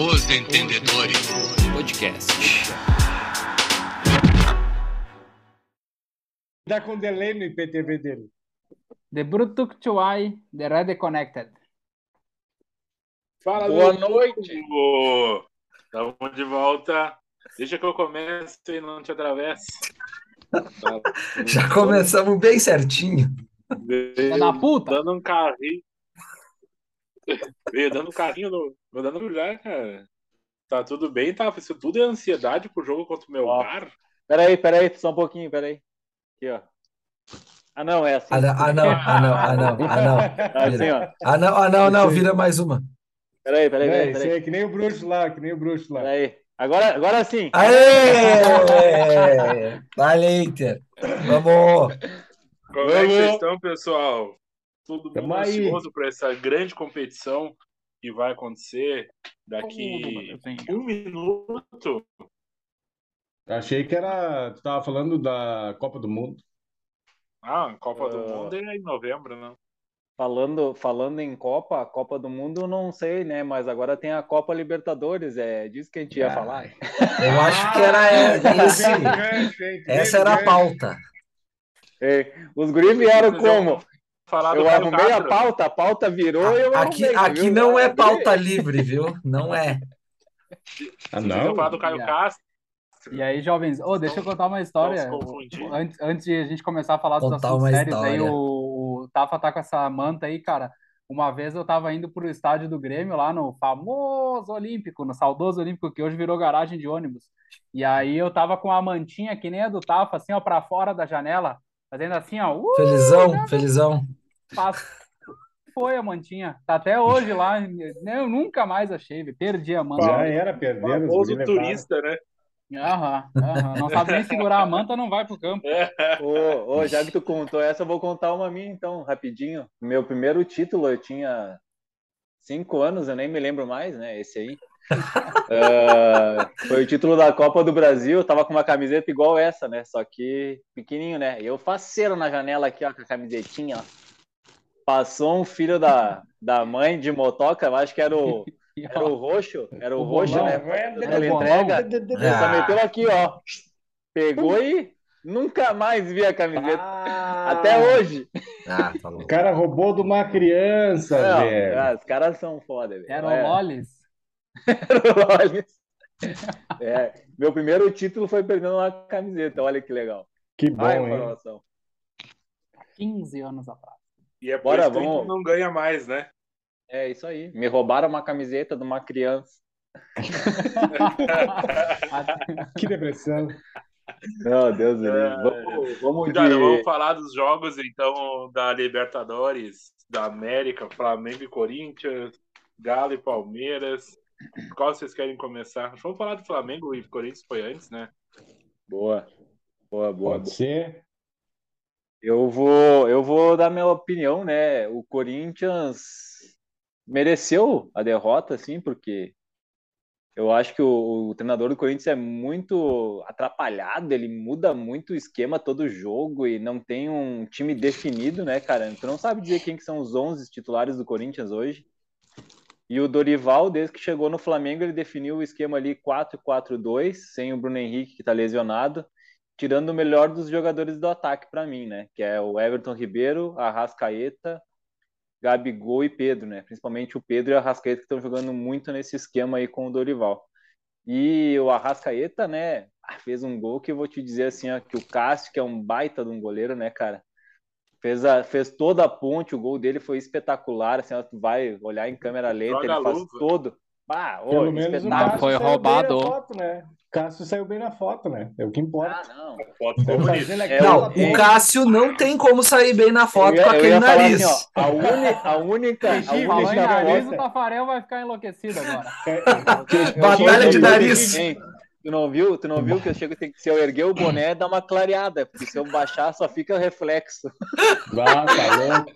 Os Entendedores Podcast. Dá com delay no IPTV dele. The Brutuk Chuai, The Red Connected. Fala, Boa Lu. noite! Estamos de volta. Deixa que eu comece e não te atravesse. Já começamos bem certinho. Filha da puta! Dando um carrinho. Veio dando um carrinho no. Vou dando lugar, cara. Tá tudo bem, tá? Isso tudo é ansiedade pro jogo contra o meu Ó. bar. Peraí, peraí, só um pouquinho, peraí. Aqui, ó. Ah, não, é assim. Ah, não, ah, não, ah, não, ah, não, ah, não. Assim, ó. Ah, não, ah, não, não, vira mais uma. Peraí, peraí, É, peraí, isso peraí. aí é que nem o bruxo lá, que nem o bruxo lá. Peraí. Agora, agora sim. Aê! Vale, Inter. Vamos. Como é que vocês estão, pessoal? Todo mundo aí. ansioso por essa grande competição que vai acontecer daqui um minuto. Achei que era. Tu tava falando da Copa do Mundo. Ah, Copa do Ah. Mundo é em novembro, né? Falando, falando em Copa, Copa do Mundo, não sei, né? Mas agora tem a Copa Libertadores, é disso que a gente ia Ah. falar. Eu acho que era é, esse. Essa era a pauta. É, os guris vieram como? Falar do Eu arrumei a pauta, a pauta virou e eu Aqui, arrumei, aqui viu? não é pauta livre, viu? Não é. Ah, Vocês vão falar do não? Caio Yeah. Castro. E aí, jovens, ô, deixa eu contar uma história. Não confundir. Antes, antes de a gente começar a falar dos Contar assuntos uma sérios, aí o, o Tafa tá com essa manta aí, cara. Uma vez eu tava indo pro estádio do Grêmio, lá no famoso Olímpico, no saudoso Olímpico, que hoje virou garagem de ônibus. E aí eu tava com a mantinha, que nem a do Tafa, assim, ó, pra fora da janela, fazendo assim, ó, uh, Felizão, felizão. Passo. Foi a mantinha. Tá até hoje lá. Eu nunca mais achei, perdi a manta. Já era perdendo. os Famoso guri levaram. turista, né? Aham, aham. Não sabe nem segurar a manta, não vai pro campo. Ô, ô, já que tu contou essa, eu vou contar uma minha então, rapidinho. Meu primeiro título eu tinha cinco anos, eu nem me lembro mais, né? Esse aí. Ah, foi o título da Copa do Brasil. Eu tava com uma camiseta igual essa, né? Só que pequenininho, né? E eu faceiro na janela aqui, ó, com a camisetinha, ó. Passou um filho da, da mãe de motoca, eu acho que era o, era o roxo, era o, O roxo, bolão. né? O entrega, ele só Ah. meteu aqui, ó. Pegou e nunca mais vi a camiseta. Ah, Até hoje. Ah, tá O cara roubou de uma criança, Não, velho. ah, os caras são foda, velho. Era É, o Lolis. era o Lolis. É, meu primeiro título foi perdendo uma camiseta, olha que legal. Que bom, Vai, hein? informação. 15 anos atrás. E é por Bora, isso que vamos. não ganha mais, né? É isso aí. Me roubaram uma camiseta de uma criança. Que depressão. Meu Deus, É. vamos, vamos Cara, de... vamos falar dos jogos, então, da Libertadores, da América, Flamengo e Corinthians, Galo e Palmeiras. Qual vocês querem começar? Vamos falar do Flamengo e Corinthians foi antes, né? Boa, boa, boa. Pode ser. Eu vou, eu vou dar minha opinião, né? O Corinthians mereceu a derrota, assim, porque eu acho que o, o treinador do Corinthians é muito atrapalhado, ele muda muito o esquema todo jogo e não tem um time definido, né, cara? Tu não sabe dizer quem que são os 11 titulares do Corinthians hoje. E o Dorival, desde que chegou no Flamengo, ele definiu o esquema ali 4-4-2, sem o Bruno Henrique, que tá lesionado tirando o melhor dos jogadores do ataque para mim, né? Que é o Everton Ribeiro, Arrascaeta, Gabigol e Pedro, né? Principalmente o Pedro e o Arrascaeta que estão jogando muito nesse esquema aí com o Dorival. E o Arrascaeta, né? ah, Fez um gol que eu vou te dizer assim, ó, que o Cássio, que é um baita de um goleiro, né, cara? Fez, a, fez toda a ponte, o gol dele foi espetacular, assim, ó, tu vai olhar em câmera lenta, Joga ele a faz todo. Ah, ô, Pelo menos o. Cássio foi roubado. foto, né? O Cássio saiu bem na foto, né? É o que importa. Ah, não. A foto ficou bonita. É, Não, o Cássio não tem como sair bem na foto ia- com aquele nariz. assim, ó, a, uni, a única, a única na nariz, o Tafarel vai ficar enlouquecido agora. Batalha de nariz. Hein, Tu não viu? Tu não viu que eu chego tem que se eu erguer o boné dá uma clareada, porque se eu baixar só fica reflexo. Ah, tá louco.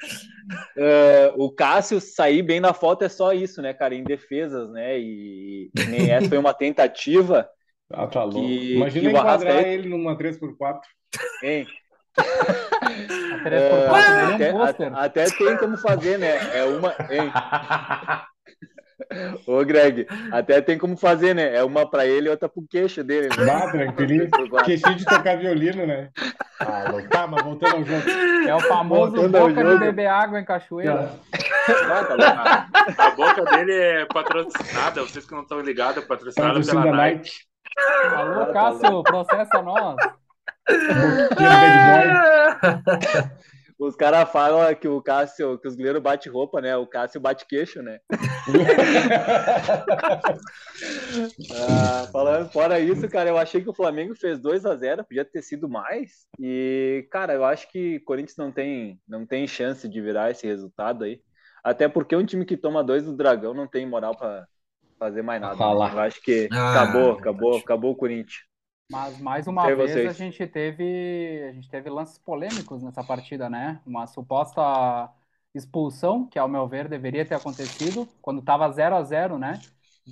É, o Cássio sair bem na foto é só isso, né, cara? Em defesas, né? E nem essa foi uma tentativa, Ah, tá louco. Que- Imagina que o enquadrar Arrascaeta- ele numa 3x4. hein? A 3x4 É, dele é até, um pôster. a- até tem como fazer, né? É uma, hein? Ô, Greg, até tem como fazer, né? É uma pra ele e outra pro queixo dele. Né? Bah, tranquilinho. Queixinho de tocar violino, né? Ah, louco. tá, mas voltando ao jogo. É o famoso Voltando boca de beber água em cachoeira. Tá. A, a boca dele é patrocinada, vocês que não estão ligados, patrocinada Patrocínio pela Nike. Nike. Alô, tá Cássio, processa nós. Os caras falam que o Cássio, que os goleiros bate roupa, né? O Cássio bate queixo, né? Ah, falando fora isso, cara, eu achei que o Flamengo fez 2 a 0 podia ter sido mais. E, cara, eu acho que o Corinthians não tem, não tem chance de virar esse resultado aí. Até porque um time que toma dois do Dragão não tem moral pra fazer mais nada. falar. Eu acho que Ah, acabou, verdade. acabou, acabou o Corinthians. Mas mais uma Sei vez vocês. a gente teve a gente teve lances polêmicos nessa partida, né? Uma suposta expulsão, que ao meu ver deveria ter acontecido quando estava 0 a 0, né?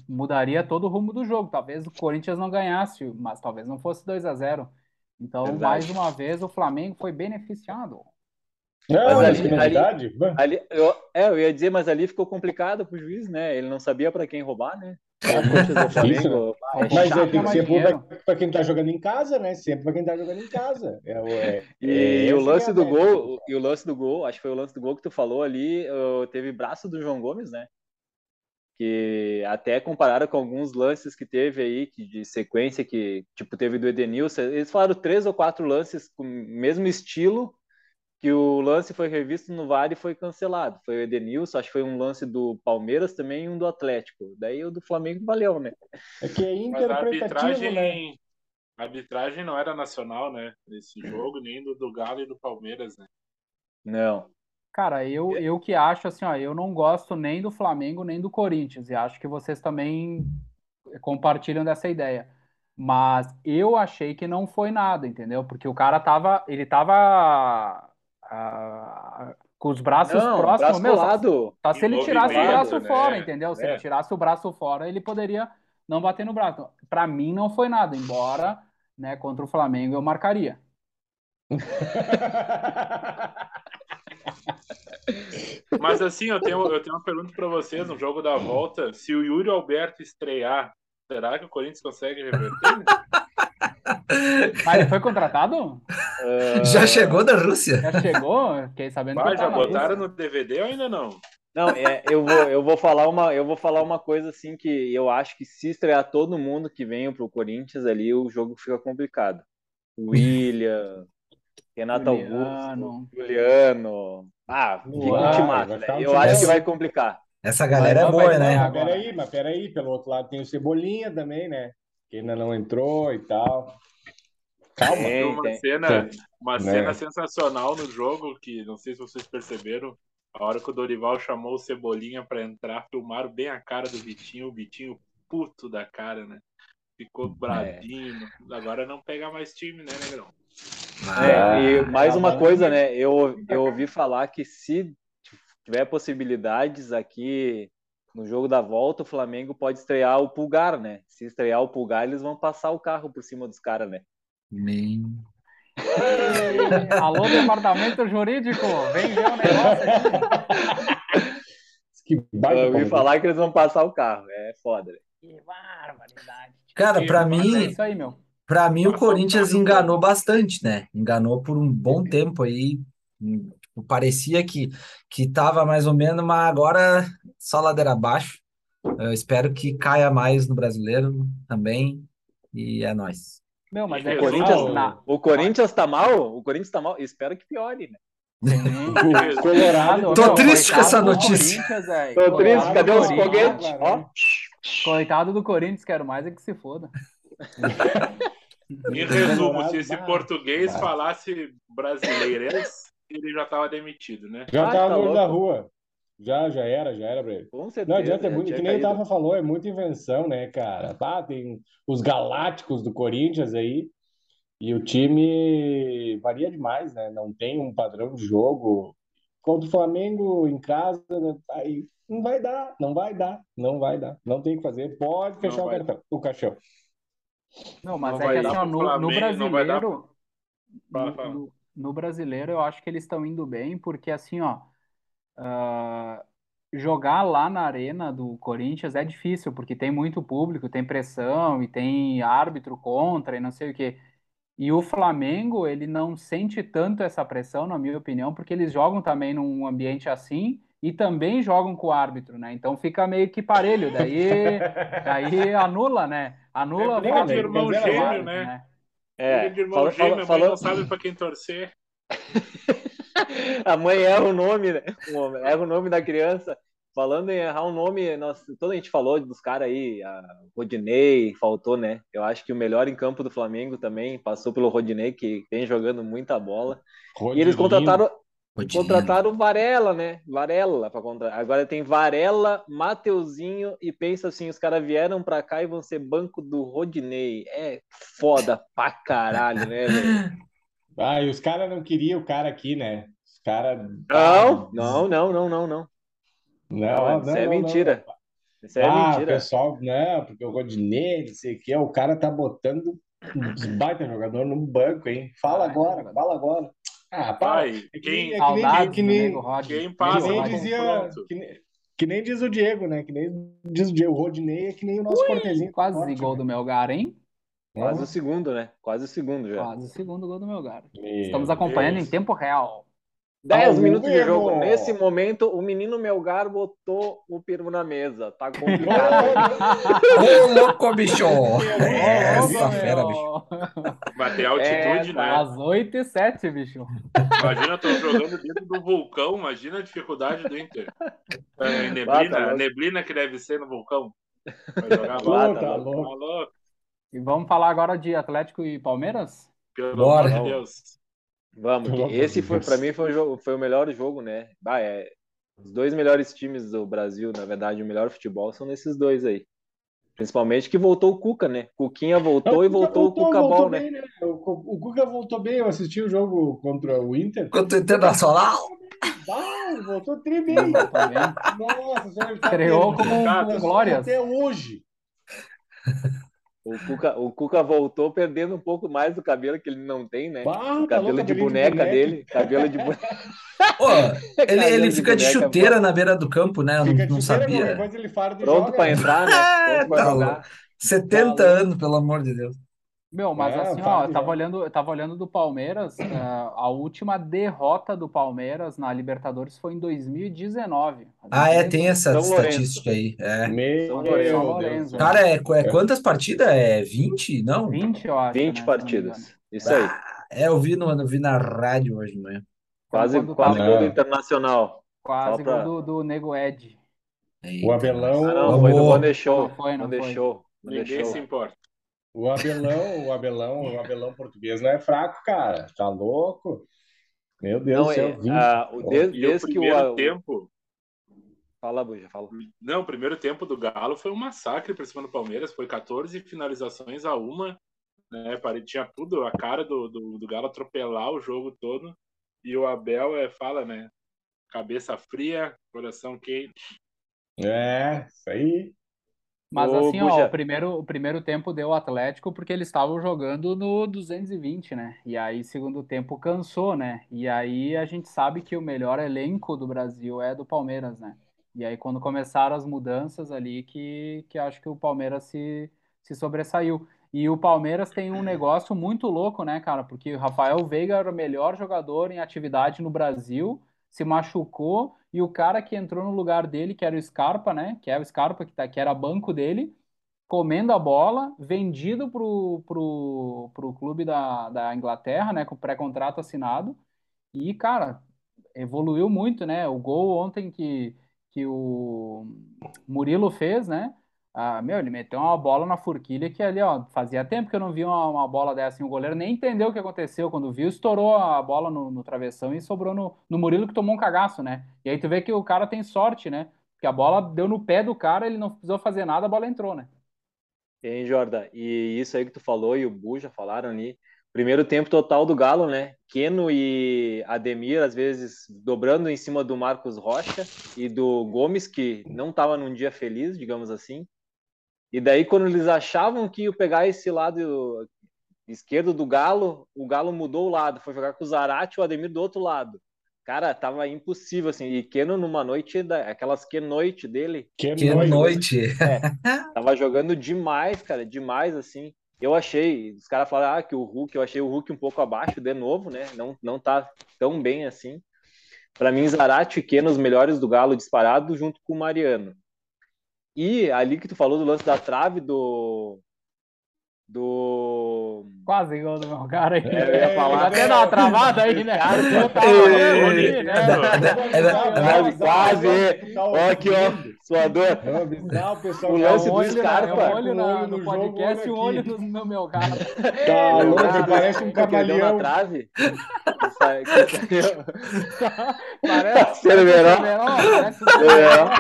Mudaria todo o rumo do jogo. Talvez o Corinthians não ganhasse, mas talvez não fosse 2 a 0. Então, Verdade. mais uma vez o Flamengo foi beneficiado. Não, Mas olha ali- novidade. Ali, eu, é, eu ia dizer, mas ali ficou complicado pro juiz, né? Ele não sabia pra quem roubar, né? O Corinthians do Flamengo, é Mas chato. é, tem que ser pra quem tá jogando em casa, né? Sempre pra quem tá jogando em casa. É, é, E, é o lance é do gol, e o lance do gol, acho que foi o lance do gol que tu falou ali, teve braço do João Gomes, né? Que até compararam com alguns lances que teve aí, que de sequência, que tipo teve do Edenilson. Eles falaram três ou quatro lances com o mesmo estilo, que o lance foi revisto no VAR e foi cancelado. Foi o Edenilson, acho que foi um lance do Palmeiras também e um do Atlético. Daí o do Flamengo valeu, né? É que é Mas a interpretativo, arbitragem, né? a arbitragem não era nacional, né? Nesse jogo, nem do, do Galo e do Palmeiras, né? Não. Cara, eu, eu que acho assim, ó, eu não gosto nem do Flamengo nem do Corinthians, e acho que vocês também compartilham dessa ideia. Mas eu achei que não foi nada, entendeu? Porque o cara tava, ele tava com os braços Não, próximos, braço meu, só- colado. só se ele tirasse o braço né? fora, entendeu? Se É. ele tirasse o braço fora, ele poderia não bater no braço. Pra mim não foi nada, embora, né, contra o Flamengo eu marcaria. Mas assim, eu tenho, eu tenho uma pergunta pra vocês no jogo da volta. Se o Yuri Alberto estrear, será que o Corinthians consegue reverter? Mas ele foi contratado? Ah, Já chegou da Rússia? Já chegou? Fiquei sabendo que Vai, ele já botaram no DVD ou ainda não? Não, é, eu vou, eu vou falar uma, eu vou falar uma coisa assim que eu acho que se estrear todo mundo que venha pro Corinthians ali, o jogo fica complicado. William, Renato Augusto, Juliano. Juliano. Ah, fica um né? Eu acho que vai complicar. Essa galera é boa, né? Mas peraí, mas peraí, pelo outro lado tem o Cebolinha também, né? Que ainda não entrou e tal. Calma. Tem Tem, uma tem. cena, uma Né? cena sensacional no jogo que não sei se vocês perceberam. A hora que o Dorival chamou o Cebolinha pra entrar, filmaram bem a cara do Vitinho, o Vitinho puto da cara, né? Ficou bradinho. Agora não pega mais time, né, Negrão? É, e mais tá uma coisa, né? Eu, eu ouvi falar que se tiver possibilidades aqui no jogo da volta, o Flamengo pode estrear o Pulgar, né? Se estrear o Pulgar, eles vão passar o carro por cima dos caras, né? Nem- Alô, departamento jurídico, vem ver o negócio aqui. Que baita Eu ouvi falar que eles vão passar o carro. É foda, né? Que barbaridade. Cara, pra É mim, isso aí, meu. Pra mim, o Corinthians enganou bastante, né? Enganou por um bom tempo aí. Tipo, parecia que, que tava mais ou menos, mas agora só ladeira abaixo. Eu espero que caia mais no brasileiro também. E é nóis. Meu, mas é O Corinthians, na- o Corinthians tá mal? O Corinthians tá mal? Espero que piore, né? O Colorado. Tô meu, triste com essa notícia. Tô triste, Coitado cadê os foguetes? Ó, Coitado do Corinthians, quero mais é que se foda. Em resumo, Colorado, se esse português falasse brasileiras, ele já tava demitido, né? Já Ah, tava tá no olho da rua. Já, já era, já era pra ele. com certeza. Não adianta, é muito, que nem o caído. Tafa falou, é muita invenção, né, cara? Tá, tem os galácticos do Corinthians aí, e o time varia demais, né? Não tem um padrão de jogo. Contra o Flamengo em casa, né, aí não vai dar, não vai dar, não vai dar. Não tem o que fazer, pode fechar o cartão, o caixão. Não, mas Não é vai que dar assim, no, no Flamengo, não vai dar brasileiro, no, no- no brasileiro eu acho que eles estão indo bem, porque assim, ó, ah, jogar lá na arena do Corinthians é difícil, porque tem muito público, tem pressão e tem árbitro contra e não sei o quê. E o Flamengo, ele não sente tanto essa pressão, na minha opinião, porque eles jogam também num ambiente assim e também jogam com o árbitro, né? Então fica meio que parelho, daí, daí anula, né? Anula É o do irmão gêmeo, né? É, Briga de irmão fala- gêmeo, fala- a mãe fala- não sabe pra quem torcer. a mãe erra o nome, né? O- Erra o nome da criança. Falando em errar o nome, nós, toda a gente falou dos caras aí, a Rodinei, faltou, né? Eu acho que o melhor em campo do Flamengo também passou pelo Rodinei, que vem jogando muita bola. E eles contrataram, Rodinei. contrataram o Varela, né? Varela para contratar. Agora tem Varela, Mateuzinho e pensa assim, os caras vieram pra cá e vão ser banco do Rodinei. É foda pra caralho, né, velho? Ah, e os caras não queriam o cara aqui, né? Os caras. Não, não, não, não, não, não. Não, Isso é mentira. Isso é ah, o mentira. pessoal, não, porque o Rodinei, não sei o que, o cara tá botando uns baita jogador no banco, hein? Fala agora, fala agora. Ah, Pai, é que quem, nem- é que nem- Saudades que nem- quem que nem dizia, que nem, que nem diz o Diego, né? Que nem diz o Diego, o Rodinei é que nem o nosso cortezinho. Quase forte, gol né? do Melgar, hein? Quase o segundo, né? Quase o segundo já. Quase o segundo gol do Melgar. Meu Estamos acompanhando Deus. em tempo real. 10 Ao minutos de jogo. Nesse momento, o menino Melgar botou o peru na mesa. Tá complicado. Ô, louco, bicho! É, essa fera, bicho. Vai ter altitude, É, né? Às 8 e 7, bicho. Imagina, tô jogando dentro do vulcão, imagina a dificuldade do Inter. É, Ah, tá neblina, neblina que deve ser no vulcão. Vai jogar lá. tá louco. louco. Tá louco, E vamos falar agora de Atlético e Palmeiras? pelo Bora. amor de Deus. Vamos. Esse foi, para mim, foi o, jogo, foi o melhor jogo, né? Bah, é, os dois melhores times do Brasil, na verdade, o melhor futebol são nesses dois aí. Principalmente que voltou o Cuca, né? Cuquinha voltou e O Cuca voltou o Cuca voltou Ball, né? bem, O, Cu- o Cuca voltou bem, eu assisti o jogo contra o Inter. Quanto internacional? Ah, ele voltou tri bem. Também. Nossa, tá perdendo como pontos glórias. Até hoje. O Cuca, o Cuca voltou perdendo um pouco mais do cabelo que ele não tem, né? Bah, O tá cabelo louco, de boneca dele, cabelo de boneca. Pô, ele, ele fica de boneca, chuteira na beira do campo, né? Eu não, Fica de não chuteira, sabia. e Pronto joga. pra entrar, né? É, Pronto pra tá jogar. louco. 70 Tá anos, pelo amor de Deus. Meu, mas É, assim, ó, eu tava olhando, eu tava olhando do Palmeiras, eh, a última derrota do Palmeiras na Libertadores foi em 2019. Ah, é, tem essa São Lourenço. estatística aí. É. Meu São Deus. São Lourenço. Cara, é, é quantas partidas? É 20? Não? 20, eu acho, 20 né, não partidas. Isso aí. É, eu vi, no, eu vi na rádio hoje de manhã. Quase, quando quase tava- gol do Internacional. Quase pra- gol do, do Nego Ed. O Abelão, Ah, não, foi no Show. Não foi, não. Show. Bonde Ninguém Show. se importa. O Abelão, o Abelão, o Abelão português não é fraco, cara. Tá louco? Meu Deus Não, do céu, é, 20. ah, o- desde, E o desde que o, primeiro tempo, Fala, Buja, fala. não, o primeiro tempo do Galo foi um massacre pra cima do Palmeiras, foi 14 finalizações a uma, né? pare- Tinha tudo, a cara do, do, do Galo atropelar o jogo todo. E o Abel é, fala, né? Cabeça fria, coração quente. É, isso aí. Mas Ô, assim, ó, o primeiro, o primeiro tempo deu o Atlético porque eles estavam jogando no 220, né? E aí, segundo tempo, cansou, né? E aí a gente sabe que o melhor elenco do Brasil é do Palmeiras, né? E aí, quando começaram as mudanças ali, que, que acho que o Palmeiras se, se sobressaiu. E o Palmeiras tem um negócio muito louco, né, cara? Porque o Rafael Veiga era o melhor jogador em atividade no Brasil, se machucou, e o cara que entrou no lugar dele, que era o Scarpa, né? Que é o Scarpa, que, tá, que era banco dele, comendo a bola, vendido pro, pro, pro clube da, da Inglaterra, né? Com pré-contrato assinado. E, cara, evoluiu muito, né? O gol ontem que, que o Murilo fez, né? Ah, meu, ele meteu uma bola na forquilha que ali, ó, fazia tempo que eu não vi uma, uma bola dessa. Assim, o goleiro nem entendeu o que aconteceu. Quando viu, estourou a bola no, no travessão e sobrou no, no Murilo que tomou um cagaço, né? E aí tu vê que o cara tem sorte, né? Porque a bola deu no pé do cara, ele não precisou fazer nada, a bola entrou, né? Hein, Jorda? E isso aí que tu falou e o Bu já falaram ali. Primeiro tempo total do Galo, né? Keno e Ademir, às vezes, dobrando em cima do Marcos Rocha e do Gomes, que não estava num dia feliz, digamos assim. E daí, quando eles achavam que ia pegar esse lado esquerdo do Galo, o Galo mudou o lado, foi jogar com o Zarate e o Ademir do outro lado. Cara, tava impossível, assim. E Keno numa noite, da, aquelas que noite dele, Que, Que noite. noite. tava jogando demais, cara, demais, assim. Eu achei, os caras falaram ah, que o Hulk, eu achei o Hulk um pouco abaixo de novo, né? Não, não tá tão bem assim. Pra mim, Zarate e Keno, os melhores do Galo disparado, junto com o Mariano. E ali que tu falou do lance da trave do. Do. Quase igual do meu cara aí. É, eu ia falar. Até dá uma travada aí, né? Cara, Eu né? é, é, Quase. Ó, aqui, ó, suador. O É lance um do é Scarpa. um olho Um no no podcast e um olho no, meu cara. Tá O louco, lance do parece um deu na camaleão. trave. Parece, Cerveró. parece Cerveró.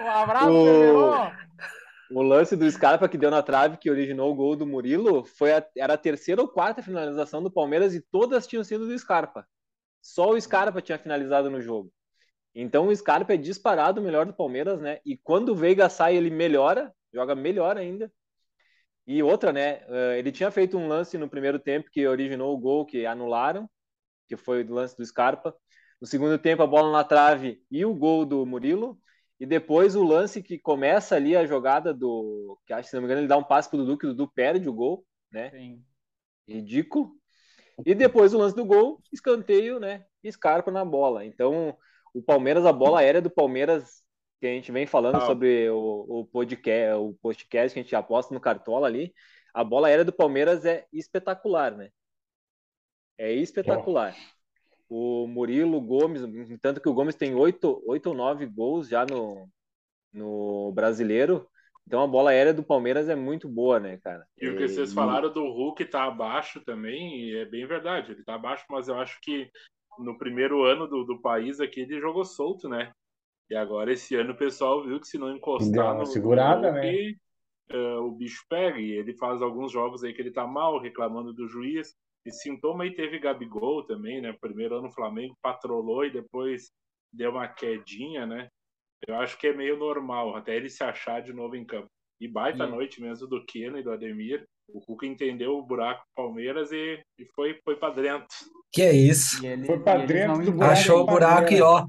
Um abraço, O-. O lance do Scarpa que deu na trave, que originou o gol do Murilo, foi a- era a terceira ou quarta finalização do Palmeiras e todas tinham sido do Scarpa. Só o Scarpa tinha finalizado no jogo. Então o Scarpa é disparado o melhor do Palmeiras, né? E quando o Veiga sai, ele melhora, joga melhor ainda. E outra, né? eh, Ele tinha feito um lance no primeiro tempo que originou o gol que anularam, que foi o lance do Scarpa. No segundo tempo, a bola na trave e o gol do Murilo. E depois o lance que começa ali a jogada do. Que acho, se não me engano, ele dá um passe pro Dudu, que o Dudu perde o gol, né? Sim. Ridículo. E depois o lance do gol, escanteio, né? E Scarpa na bola. Então, o Palmeiras, a bola aérea do Palmeiras, que a gente vem falando Ah. sobre o, o podcast, o podcast que a gente aposta no Cartola ali, a bola aérea do Palmeiras é espetacular, né? É espetacular. O Murilo, Gomes, tanto que o Gomes tem oito, oito ou nove gols já no, no brasileiro. Então a bola aérea do Palmeiras é muito boa, né, cara? E o que vocês E- falaram do Hulk tá abaixo também, e é bem verdade, ele tá abaixo, mas eu acho que no primeiro ano do, do país aqui ele jogou solto, né? E agora esse ano o pessoal viu que se não encostar uma no, no segurada, Hulk, eh, o bicho pega. E ele faz alguns jogos aí que ele tá mal, reclamando do juiz. E sintoma aí teve Gabigol também, né? Primeiro ano o Flamengo patrolou e depois deu uma quedinha, né? Eu acho que é meio normal, até ele se achar de novo em campo. E baita E- noite mesmo do Keno e do Ademir. O Cuca entendeu o buraco do Palmeiras e, e foi, foi pra dentro. Que é isso. E ele, Foi pra e dentro do buraco. Achou o buraco e ó.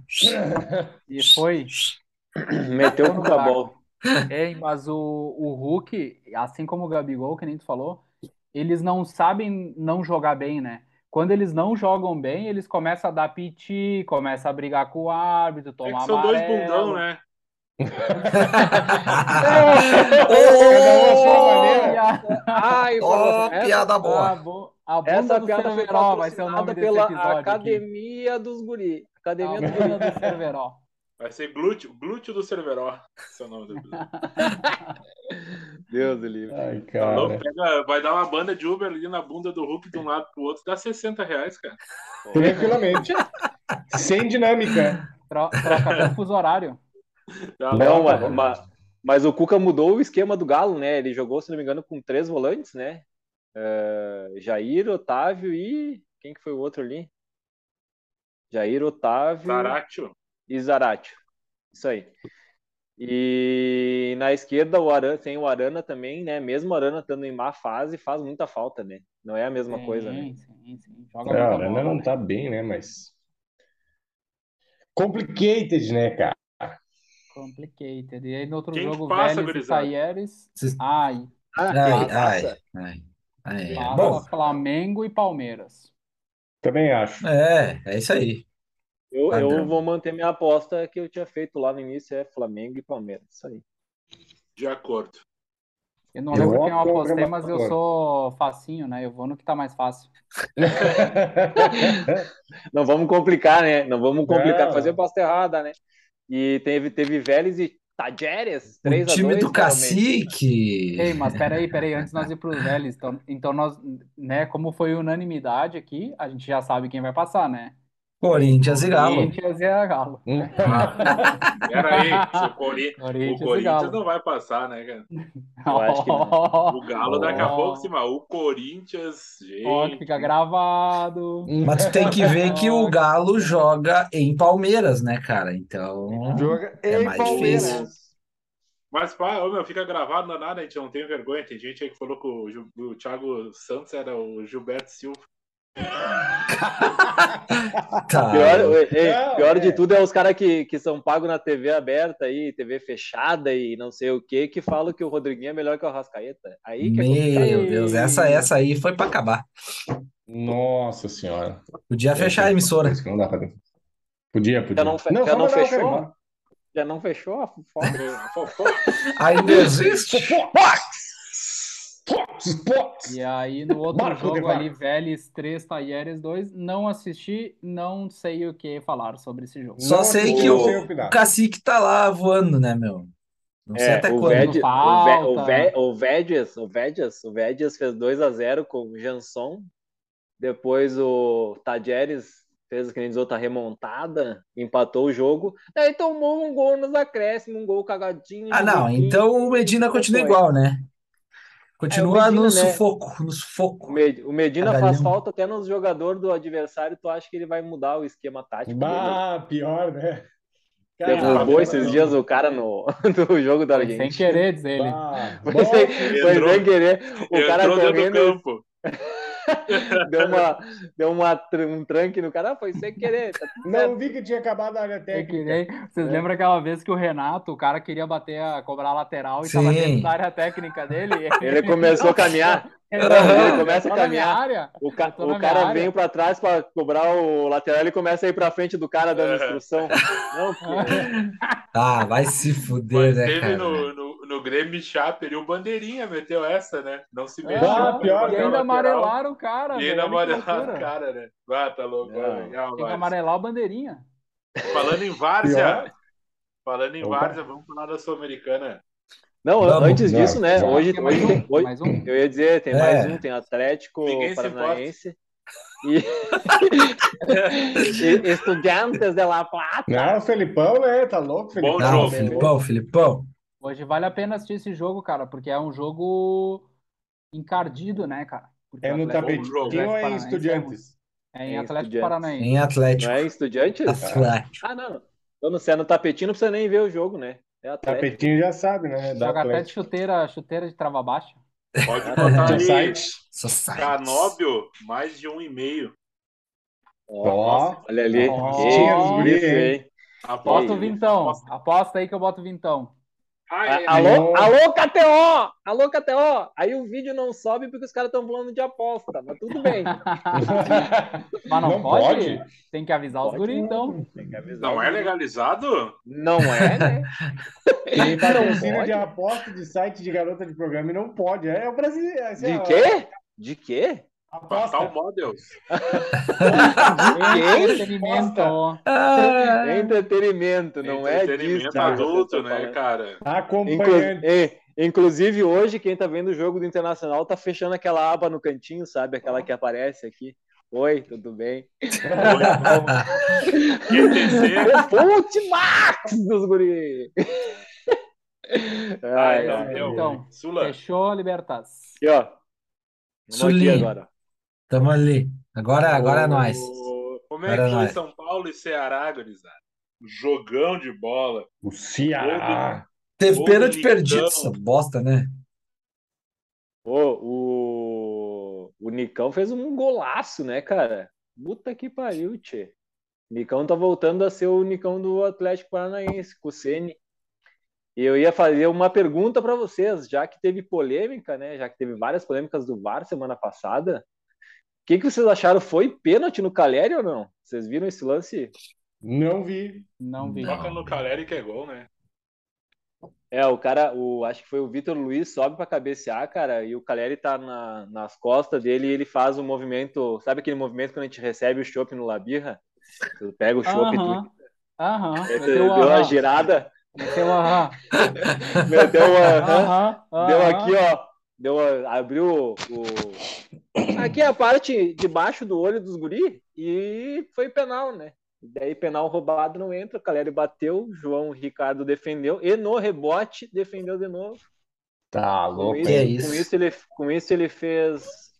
E foi. Meteu o Cucabol. Ei, mas o, o Hulk, assim como o Gabigol, que nem tu falou, eles não sabem não jogar bem, né? Quando eles não jogam bem, eles começam a dar piti, começam a brigar com o árbitro, É tomar que são dois amarelo. bundão, né? Um. Ai, essa- piada A, boa. bo- a bunda Essa piada foi Cerveró vai ser o nome patrocinada desse pela. Academia dos Guri. Academia dos Guri. do Cerveró. Vai ser glúteo, glúteo do Cerveró. Esse é o nome do. Deus do livre. Ai, Tá cara. Pega- vai dar uma banda de Uber ali na bunda do Hulk de um lado pro outro, dá 60 reais, cara. Tranquilamente. Sem dinâmica. Tro- Troca até o fuso horário. Tá Não, louco? mas, mas, mas o Cuca mudou o esquema do Galo, né? Ele jogou, se não me engano, com três volantes, né? Eh, Jair, Otávio e. Quem que foi o outro ali? Jair, Otávio Zaratio. E Zaratio. Isso aí. E na esquerda o Arana, tem o Arana também, né? Mesmo o Arana estando em má fase, faz muita falta, né? Não é a mesma Sim, coisa, né? Sim, sim. Joga a Arana bola, não né? tá bem, né? Mas. Complicated, né, cara? Complicated. E aí no outro Quem que jogo, passa, Vélez e. Vocês- Ai, Ai, ai, ai, ai. passa Bom, Flamengo e Palmeiras. Também acho. é, é isso aí. Eu, eu vou manter minha aposta que eu tinha feito lá no início, é Flamengo e Palmeiras. Isso aí. De acordo. Eu não Eu lembro quem eu apostei, mas eu sou facinho, né? Eu vou no que tá mais fácil. Não vamos complicar, né? Não vamos complicar, Não. fazer aposta errada, né? E teve, teve Vélez e Tajeres, O 3 a time 2 do cacique. Ei, mas peraí, peraí, antes nós ir pros velhos. Então, então nós, né, como foi unanimidade aqui, a gente já sabe quem vai passar, né? Corinthians e Galo. Corinthians e a Galo. Pera aí, se o, Cori- o Corinthians e Corinthians Galo. não vai passar, né, cara? Eu acho que não. O Galo daqui a pouco, sim, mas o Corinthians, gente. fica gravado. Mas tu tem que ver que o Galo joga em Palmeiras, né, cara? Então, Joga É em mais Palmeiras. difícil. Mas, pá, ô, meu, fica gravado, não é nada, a gente não tem vergonha. Tem gente aí que falou que o, o Thiago Santos era o Gilberto Silva. Tá. Pior, ei, pior de é. tudo é os caras que, que são pagos na TV aberta aí, TV fechada e não sei o que, que falam que o Rodriguinho é melhor que o Arrascaeta. Aí que é. Meu Deus, essa, essa aí foi pra acabar. Nossa senhora. Podia fechar a emissora. Isso que não dá pra... Podia, podia. Já não, fe- Não, já não fechou? Já não fechou a fofoca? Ainda existe. Fox. E aí, no outro Marco jogo ali, Vélez 3, Talheres 2, não assisti, não sei o que falar sobre esse jogo. Só Não sei que o, o cacique tá lá voando, né, meu? Não sei É, até o quando. Ved, o, Ve, falta. o, Ve, o Védias fez 2 a 0 com o Janson. Depois o Tadjeres fez que nem diz outra remontada, empatou o jogo. Daí tomou um gol nos acréscimos, um gol cagadinho. Ah, não. Então o Medina continua igual, né? Continua É, Medina, no né? sufoco, no O sufoco. O Medina faz falta até nos jogadores do adversário. Tu acha que ele vai mudar o esquema tático? dele? Bah, pior, né? Derrubou esses dias o cara no, no jogo da Argentina. sem querer, diz ele. Bah, Foi sem, foi sem querer. O cara Entrou do correndo, campo. deu, uma, deu uma, um tranque no cara. Ah, foi sem querer. Tá não vi que tinha acabado a área técnica. Vocês É. lembram aquela vez que o Renato, o cara queria bater, a, cobrar a lateral e tava Sim. dentro da área técnica dele? Ele começou a caminhar. Ele, Ele começa a caminhar. área. O, ca- o cara vem pra trás pra cobrar o lateral. Ele começa a ir pra frente do cara dando É. instrução. Não, porque Ah, vai se fuder, Mas né, teve cara? no, no, no Grêmio Chape ali, o Bandeirinha meteu essa, né? Não se É, mexeu. Ah, pior, e ainda amarelaram o cara. E ainda amarelaram o cara, né? Ah, tá louco. Não. Legal, Tem que amarelar o bandeirinha. Falando em Várzea, falando em. Várzea, vamos falar da Sul-Americana. Não, Vamos. antes disso, né? já. Hoje, Tem mais hoje, um? tem, hoje, Mais um? eu ia dizer, tem É. mais um, tem Atlético Ninguém se Paranaense e, e Estudiantes de La Plata. Não, o Felipão, né? Tá louco, Felipão? Bom Não, jogo. Filipão, Filipão. Hoje vale a pena assistir esse jogo, cara, porque é um jogo encardido, né, cara? Porque É no Atlético- tapetinho ou é em Estudiantes? É em Em Atlético. Paranaense. Em Atlético. Não é Estudiantes? Atlético. Ah, não. Quando você é no tapetinho, não precisa nem ver o jogo, né? É Atlético. Tapetinho já sabe, né? Da Joga até de Atlético. chuteira, chuteira de trava baixa. Pode botar Do ali site. Society. Canóbio, mais de um e meio. Ó, Olha ali. Hein? Aposta o vintão. aposta. Aposta aí que eu boto o vintão. Ah, é, Alô, alô, KTO! Alô, KTO! Aí o vídeo não sobe porque os caras estão falando de aposta, mas tudo bem. Mas não, Não pode? pode? Tem que avisar os Pode. guri, então. Tem que avisar não os é legalizado? Não é, né? Tem patrocínio de aposta de site de garota de programa e não pode. É o brasileiro. assim, De quê? De quê? Aposta. Fatal Models. Quem? Entretenimento. Ah, Entretenimento, não é disso. Entretenimento vocês adulto, estão né, falando. cara? Inclu- Acompanhante. é, inclusive, hoje, quem tá vendo o jogo do Internacional tá fechando aquela aba no cantinho, sabe? Aquela que aparece aqui. Oi, tudo bem? QTC. O Max dos guri! Ai, Ai, ai. meu. Então, Sula. fechou, Libertas. Aqui, ó. Vamos aqui Sulinho. agora. Tamo ali. Agora, agora é nóis. Como é Agora que é foi nóis. São Paulo e Ceará, gurizada? Jogão de bola. O Ceará. Teve Gol pênalti do perdido, Nicão. essa bosta, né? Pô, o... o Nicão fez um golaço, né, cara? Puta que pariu, tchê. Nicão tá voltando a ser o Nicão do Atlético Paranaense, com o Ceni. E eu ia fazer uma pergunta para vocês, já que teve polêmica, né? Já que teve várias polêmicas do VAR semana passada. O que, que vocês acharam? Foi pênalti no Caleri ou não? Vocês viram esse lance? Não vi. Não vi. Toca no Caleri que é gol, né? É, o cara, o, acho que foi o Vitor Luiz, sobe para cabecear, cara, e o Caleri tá na- nas costas dele e ele faz um movimento, sabe aquele movimento quando a gente recebe o chopp no Labirra? Tu pega o chopp e tu Aham. Tu Meteu deu uma girada, Meteu uma, deu aqui, ó, deu abriu o, o- aqui a parte de baixo do olho dos guri e foi penal, né? Daí penal roubado não entra, o Caleri bateu, João Ricardo defendeu e no rebote defendeu de novo. Tá Com louco. isso, Que é com isso? isso ele, com isso ele fez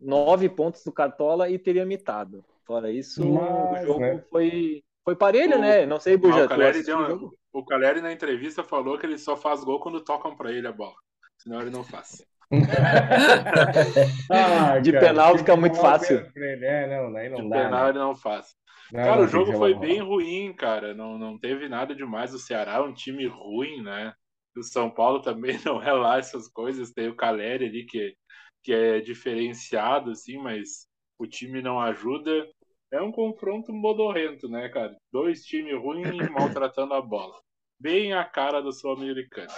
nove pontos do Cartola e teria mitado. Fora isso, Mas, o jogo né? foi, foi parelho, O- né? Não sei, Buja, o Caleri deu o? O Caleri na entrevista falou que ele só faz gol quando tocam pra ele a bola. Senão ele não faz. Ah, De cara, penal fica muito fácil. É, não, não De dá. penal né? ele não faz. Não, Cara, não, o jogo foi bem ruim, cara. Não, não teve nada demais. O Ceará é um time ruim, né? O São Paulo também não é lá essas coisas. Tem o Caleri ali que, que é diferenciado, assim, mas o time não ajuda. É um confronto modorrento, né, cara? Dois times ruins maltratando a bola. Bem a cara do Sul-Americano.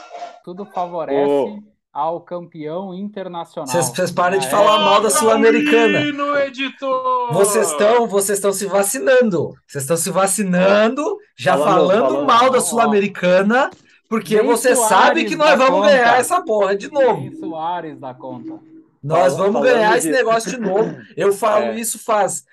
Tudo favorece ao campeão internacional. Vocês parem de é? falar mal da Sul-Americana. Vocês estão, vocês estão se vacinando. Vocês estão se vacinando, já Falando- falando, falando- mal da. Sul-Americana, porque Nem você Soares sabe que nós vamos conta. ganhar essa porra de novo. Nem Soares dá conta. Nós Fala- vamos ganhar de- esse negócio de novo. Eu falo É. isso faz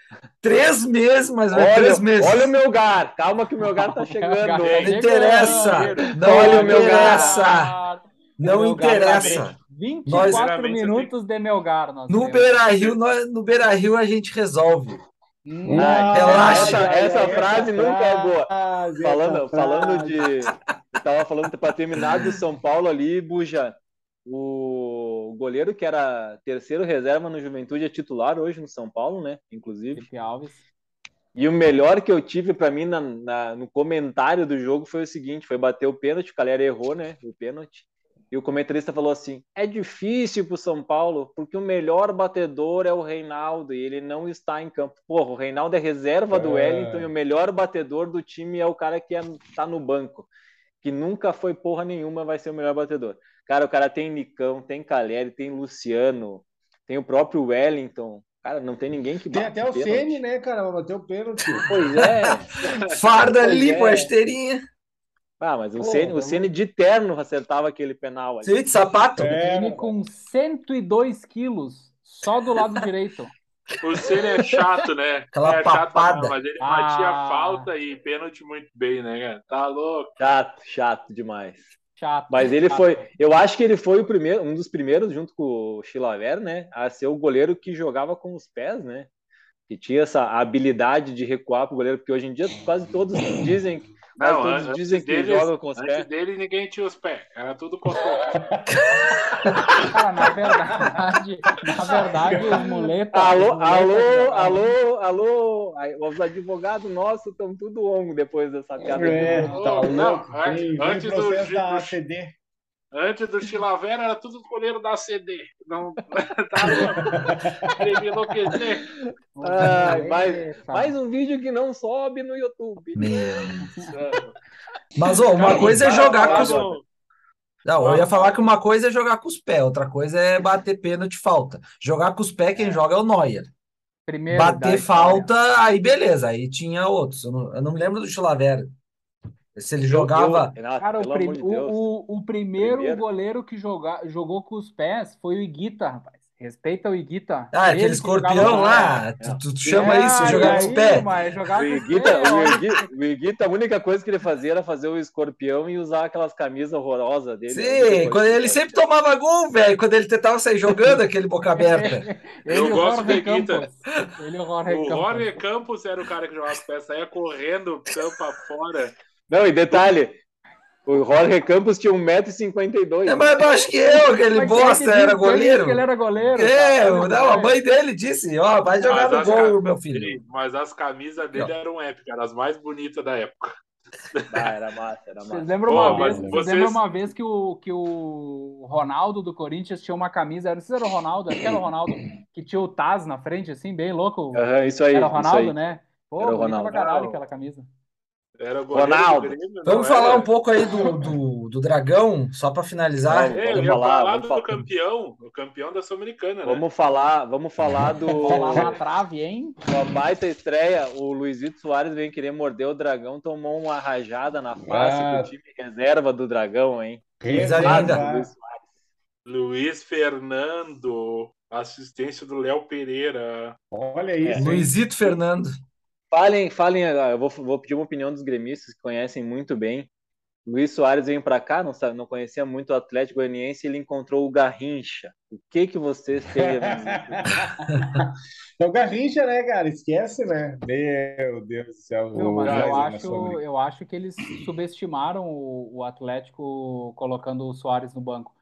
três meses, mas Olha, três meses. olha o meu gar. Calma que o meu gar tá chegando. Gar- Não interessa. Não Olha o meu interessa. Não Meu gar interessa. 24 Nós- minutos de Melgar. Nós No temos. Beira Rio, nós- no Beira Rio a gente resolve. Hum, Ah, Relaxa. Essa, essa frase nunca é boa. Falando, essa falando de. Eu tava falando para terminar do São Paulo ali, Buja. O goleiro que era terceiro reserva no Juventude é titular hoje no São Paulo, né? Inclusive. Felipe Alves. E o melhor que eu tive para mim na- na- no comentário do jogo foi o seguinte: foi bater o pênalti, o Calera errou, né? O pênalti. E o comentarista falou assim: é difícil pro São Paulo, porque o melhor batedor é o Reinaldo e ele não está em campo. Porra, o Reinaldo é reserva do É. Wellington e o melhor batedor do time é o cara que é, tá no banco, que nunca foi porra nenhuma, vai ser o melhor batedor. Cara, o cara tem Nicão, tem Caleri, tem Luciano, tem o próprio Wellington. Cara, não tem ninguém que Tem bate até o. Ceni, né, cara? Vai bater o pênalti. Pois é. Farda Pois ali é. com a esteirinha. Ah, mas o Ceni, o Ceni de terno acertava aquele penal ali. Sim, de sapato. É, Ele com 102 quilos, só do lado direito. O Ceni é chato, né? Aquela é chato, papada. não, mas ele Ah. batia falta e pênalti muito bem, né, cara? Tá louco. Chato, chato demais. Chato. Mas ele chato. foi, eu acho que ele foi o primeiro, um dos primeiros, junto com o Chilaver, né, a ser o goleiro que jogava com os pés, né? Que tinha essa habilidade de recuar pro goleiro, porque hoje em dia quase todos dizem, quase Não, todos antes dizem que deles- jogam com os Antes pés. dele, ninguém tinha os pés. Era tudo cocô. Cara, na verdade, na verdade, os muletas. Alô, alô, alô, alô. Os advogados nossos estão tudo ongo depois dessa piada. É, tá Não, louco. antes- antes do- processo do- ACD. Antes do Chilavera era tudo goleiro da CD. Não, tá os Ai, muletas. mais, mais um vídeo que não sobe no YouTube. Mas, ó, uma Cara, coisa é cara, jogar com os... Não, eu ia falar que uma coisa é jogar com os pés, outra coisa é bater pênalti falta. Jogar com os pés, quem joga é o Neuer. Primeiro Bater falta, aí beleza, aí tinha outros. Eu não, eu não me lembro do Chilavera. Se ele jogava. Eu- Renato, Cara, o, prim- de o- o- o primeiro, Primeiro. goleiro que joga, jogou com os pés foi o Iguita, rapaz. Respeita o Iguita. Ah, Ele aquele que escorpião lá, tu, tu- tu chama É, isso, jogar com os pés. Mas jogar O com os Iguita, pés, o. Iguita- o Iguita, a única coisa que ele fazia era fazer o escorpião e usar aquelas camisas horrorosas dele. Sim, quando ele sempre tomava gol, velho, quando ele tentava sair jogando aquele boca aberta. Ele Eu o gosto do Iguita. Campos. Ele o Jorge Campos. Campos era o cara que jogava os pés, saía correndo, campo afora. Não, e detalhe, o Jorge Campos tinha 1,52m. É mais baixo que eu, aquele Mas bosta, era goleiro. que ele era goleiro. É, cara? não, a mãe dele disse, ó, vai jogar Mas no gol, meu filho. Mas as camisas dele eram épicas, eram as mais bonitas da época. Ah, era massa, era Vocês massa. lembram Pô, uma vez, vocês vocês- lembram uma vez que o, que o Ronaldo do Corinthians tinha uma camisa, não sei se era o Ronaldo, acho que era o Ronaldo, que tinha o Taz na frente, assim, bem louco. Aham, isso aí, Era o isso Ronaldo, aí. né? Pô, Era o Ronaldo. pra caralho Não. aquela camisa. Era o goleiro Ronaldo. do Grêmio, Vamos era? falar um pouco aí do, do, do Dragão, só pra finalizar. Vamos, É, vamos falar, falar vamos do falar. campeão, o campeão da Sul-Americana, né? Vamos falar, vamos falar do Lá na trave, hein? uma baita estreia. O Luizito Soares vem querer morder o Dragão, tomou uma rajada na face Ah. do time reserva do Dragão, hein? Reserva. Luiz. Luiz Fernando, assistência do Léo Pereira. Olha isso. hein? Luizito Fernando. Falem, falem, ah, eu vou, vou pedir uma opinião dos gremistas que conhecem muito bem. Luiz Soares veio para cá, não, sabe, não conhecia muito o Atlético Goianiense, ele encontrou o Garrincha. O que que vocês têm a dizer? É o Garrincha, né, cara? Esquece, né? Meu Deus do céu. Não, mas eu acho, eu acho que eles subestimaram o, o Atlético colocando o Soares no banco.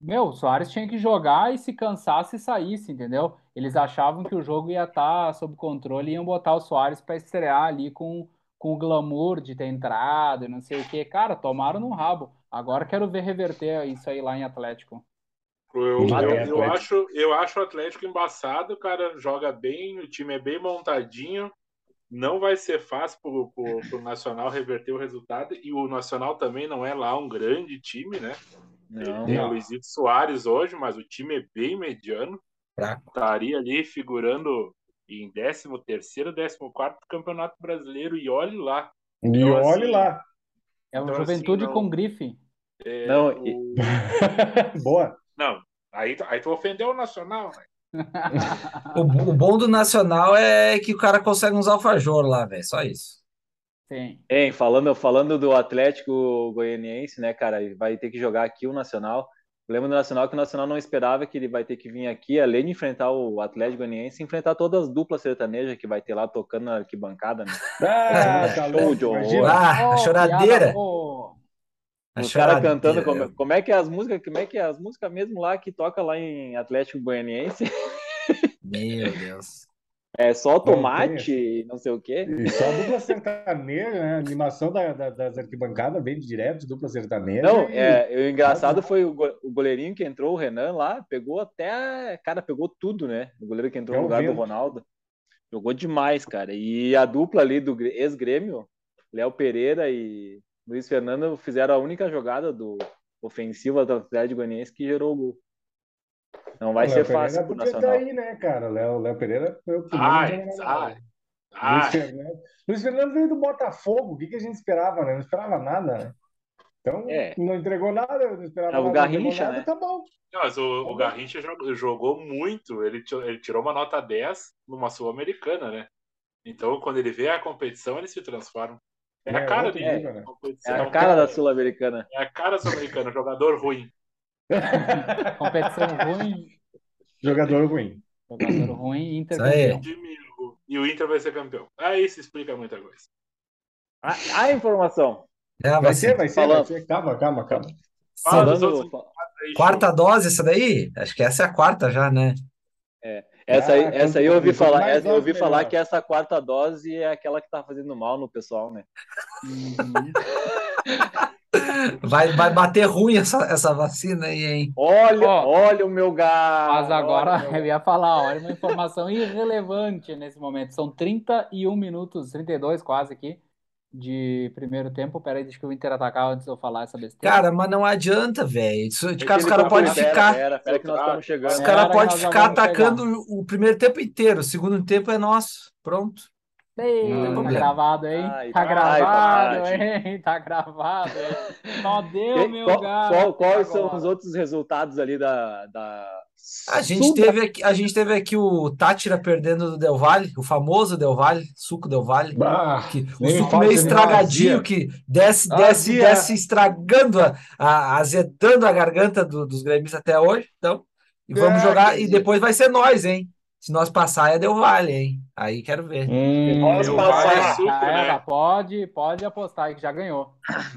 Meu, o Soares tinha que jogar e se cansasse e saísse, entendeu? Eles achavam que o jogo ia estar sob controle e iam botar o Soares para estrear ali com, com o glamour de ter entrado e não sei o quê. Cara, tomaram no rabo. Agora quero ver reverter isso aí lá em Atlético. Eu, eu, eu acho, eu acho o Atlético embaçado, cara. Joga bem, o time é bem montadinho. Não vai ser fácil pro, pro, pro Nacional reverter o resultado. E o Nacional também não é lá um grande time, né? Não. Tem o. Luizito Soares hoje, mas o time é bem mediano. Fraco. Estaria ali figurando em 13 terceiro, 14 do Campeonato Brasileiro. E olhe lá. E Então, olhe assim, lá. É o Então, Juventude assim, não- com grife. é, Não, o- Boa. não aí, tu- aí tu ofendeu o Nacional, né? O, o bom do Nacional é que o cara consegue uns alfajor lá, velho. Só isso. Sim. Hein, falando, falando do Atlético Goianiense, né, cara, ele vai ter que jogar aqui o Nacional. Eu lembro do Nacional que o Nacional não esperava que ele vai ter que vir aqui, além de enfrentar o Atlético Goianiense, enfrentar todas as duplas sertanejas que vai ter lá tocando na arquibancada, né? Ah, Show tá louco, de horror. Ah, a choradeira. ô. A Os caras choradeira. cantando como, como é que é as músicas, como é que é as músicas mesmo lá que toca lá em Atlético Goianiense? Meu Deus. É só tem tomate, não sei o quê. E só dupla sertaneja, né? A animação da, da- das arquibancadas vem direto de dupla sertaneja. Não, e- é, o engraçado foi o, go- o goleirinho que entrou, o Renan lá, pegou até, cara, pegou tudo, né? O goleiro que entrou É no lugar do vento. Ronaldo. Jogou demais, cara. E a dupla ali do Grê- ex-Grêmio, Léo Pereira e Luiz Fernando fizeram a única jogada do ofensiva do Atlético Goianiense que gerou o gol. Não vai O ser Léo fácil Pereira pro podia Nacional. estar aí, né, cara? O Léo, Léo Pereira foi o primeiro Ai, ai, Luiz ai. Fernando. Luiz Fernando veio do Botafogo. O que, que a gente esperava, né? Não esperava nada, né? Então, É. não entregou nada, não esperava É o nada, não entregou Garrincha, nada, né? tá bom. Não, mas o, o Garrincha jogou, jogou muito, ele, ele tirou uma nota 10 numa Sul-Americana, né? Então, quando ele vê a competição, ele se transforma. É a É, cara dele. né? É competição. a cara da Sul-Americana. É a cara sul-americana, jogador ruim. Competição ruim, Jogador ruim. jogador ruim, Inter campeão. E o Inter vai ser campeão. Aí isso explica muita coisa. A, a informação. É, Vai vai ser, vai ser, Falando- vai ser. Calma, calma, calma. Falando, Quarta dose essa daí? Acho que essa é a quarta já, né? essa aí, Ah, essa aí eu ouvi falar, essa eu ouvi falar que essa quarta dose é aquela que tá fazendo mal no pessoal, né? Vai, vai bater ruim essa, essa vacina aí, hein? Olha, Ó, olha o meu gato. Mas agora eu ia falar, olha, uma informação irrelevante nesse momento. São 31 minutos, 32 quase aqui, de primeiro tempo. Peraí, deixa que o Inter atacar antes de eu falar essa besteira. Cara, mas não adianta, velho. Cara, os ele caras tá- podem ficar. Pera, pera que nós estamos chegando. Os caras podem ficar vamos chegar. atacando o primeiro tempo inteiro. O segundo tempo é nosso. Pronto. Ei, Não tem tá gravado, hein? Ai, tá ai, gravado, hein? Tá gravado, hein? Só deu, E meu qual- gato. qual- quais são agora. os outros resultados ali da. da... A gente teve aqui, a gente teve aqui o Tátira perdendo do Del Valle, o famoso Del Valle, suco Del Valle. Bah, Que, o suco meio estragadinho, que desce, desce, Azia. desce estragando, a, a- azedando a garganta do- dos gremistas até hoje. Então, e vamos É, jogar, e depois vai ser nós, hein? Se nós passar, é Del Valle, hein? Aí quero ver. Hum, Nós passar. Vale é suco, era, né? pode, pode apostar aí que já ganhou.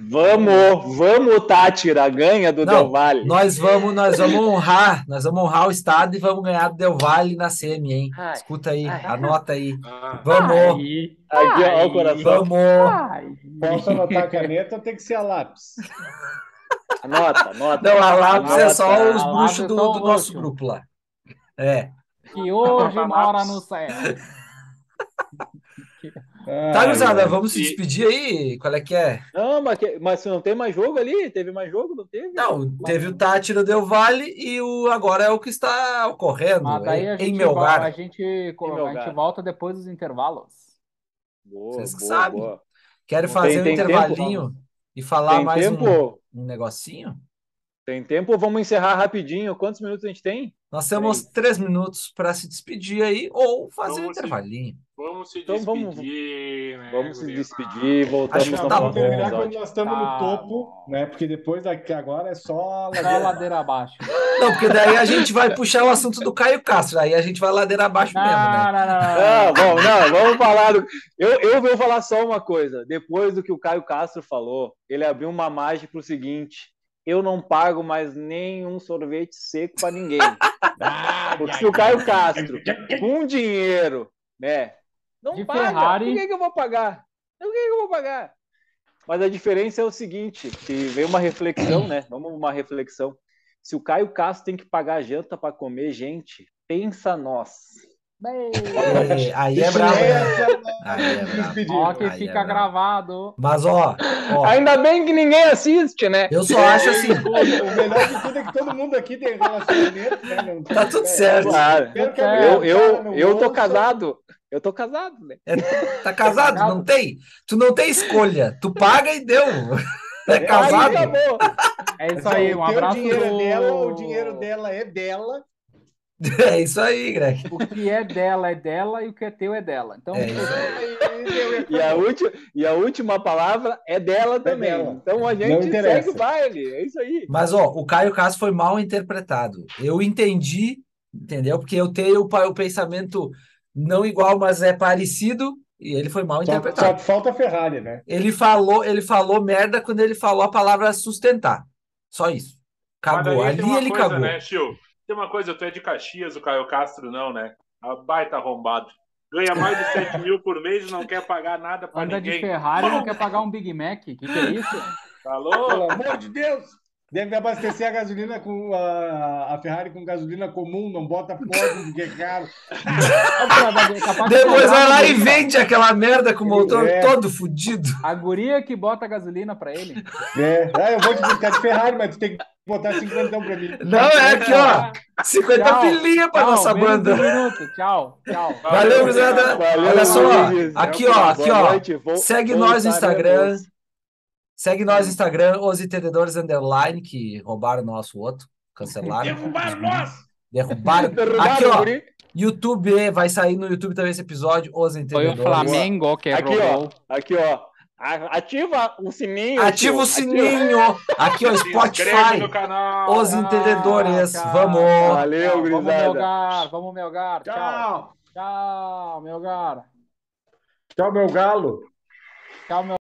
Vamos, vamos, Tátira, ganha do Não, Del Valle. Nós vamos, nós vamos honrar, nós vamos honrar o estado e vamos ganhar do Del Valle na semi, hein? Ai, Escuta aí, ai. anota aí. Ah, Vamos, Aí, Aqui, ó, Ai. o coração. vamos. ai. Posso anotar a caneta ou tem que ser a lápis? Anota, anota. Não, a lápis é Anota. só os bruxos é do, do nosso grupo lá. É. Que hoje mora no céu. Tá, ai. vamos se despedir aí. Qual é que é? Não, mas, mas se não tem mais jogo ali? Teve mais jogo? Não teve? Não, teve o Tátira Del Valle e o agora é o que está ocorrendo Mas daí a em, Melgar. vol- a gente, a Melgar. gente volta depois dos intervalos. Boa, Vocês que boa, sabem. boa. Quero Tem- fazer um tem intervalinho e falar Tem mais um, tempo? um negocinho? Tem tempo? Vamos encerrar rapidinho. Quantos minutos a gente tem? Nós temos Três. três minutos para se despedir aí ou fazer um Vamos se- intervalinho. vamos se Então vamos- despedir, né, Vamos se despedir. Voltamos Acho que no tá Vamos bom. terminar quando nós estamos no Tá topo, bom. né? Porque depois daqui agora é só Só ladeira. ladeira abaixo. Não, porque daí a gente vai puxar o assunto do Caio Castro, aí a gente vai ladeira abaixo mesmo, né? Não, não, não, não. Não, vamos, não, vamos falar. Do... Eu, eu vou falar só uma coisa. Depois do que o Caio Castro falou, ele abriu uma margem para o seguinte: eu não pago mais nenhum sorvete seco para ninguém. Ah, Porque se o Caio Castro, com dinheiro, né, não De paga, Ferrari. por que, que eu vou pagar? Por que, que eu vou pagar? Mas a diferença é o seguinte, que veio uma reflexão, né? Vamos uma reflexão. Se o Caio Castro tem que pagar janta para comer, gente, pensa nós. É, aí é brabo, né? Essa Aí é brabo. despedida. Ó, que Aí é fica gravado. Mas, ó, ó, Ainda bem que ninguém assiste, né? eu só acho assim, o melhor de tudo é que todo mundo aqui tem relacionamento, né? Não tá tudo certo. Claro. Eu- Eu, eu, tô casado. Eu tô casado, né? Tá casado? Não tem? Tu não tem escolha. Tu paga e deu. É casado? É isso aí, um o abraço. dinheiro do- é dela, o dinheiro dela é dela. É isso aí, Greg. O que é dela é dela e o que é teu é dela. Então, É isso aí. E- a, última, e a última palavra é dela também. dela. Então a Não gente interessa. segue o baile. É isso aí. Mas, ó, o Caio Castro foi mal interpretado. Eu entendi, entendeu? Porque eu tenho o, pensamento não igual, mas é parecido, e ele foi mal Só, interpretado. só falta a Ferrari, né? Ele falou, ele falou merda quando ele falou a palavra sustentar. Só isso. Cagou. Ali ele coisa, cagou. né, Chiu? Tem uma coisa, tu é de Caxias, o Caio Castro não, né? A baita arrombado. Ganha mais de 7 mil por mês e não quer pagar nada pra anda de ninguém. Ferrari e não quer pagar um Big Mac. O que, que é isso? Falou? Pelo amor de Deus! Deve abastecer a gasolina com a, a Ferrari com gasolina comum, não bota pódio porque é caro. Depois vai lá e vende aquela merda com o motor É. todo fudido. A guria que bota gasolina pra ele. É. Ah, eu vou te buscar de Ferrari, mas tu tem que botar 50 pra mim. Não, é aqui, ó. 50 Tchau. pilinha pra Tchau, nossa banda. um. Tchau, tchau. Valeu, gurizada. Valeu, Olha só, aqui, ó, aqui, ó. Segue nós no Instagram. Segue nós no Instagram, os entendedores underline, que roubaram o nosso outro, cancelaram. Derrubaram nós! Derrubaram. Derrubaram Aqui, o ó. YouTube, vai sair no YouTube também esse episódio, os Foi entendedores. o Flamengo que Aqui, ó. Aqui, ó. Ativa o sininho. Ativa o tio. sininho. Aqui, ó, Spotify. no canal. Os entendedores. Tchau, Vamos. Valeu, tchau. Vamos. Melgar. Vamos, Melgar. Tchau. Tchau! Tchau, Melgar. Tchau, meu galo! Tchau, meu.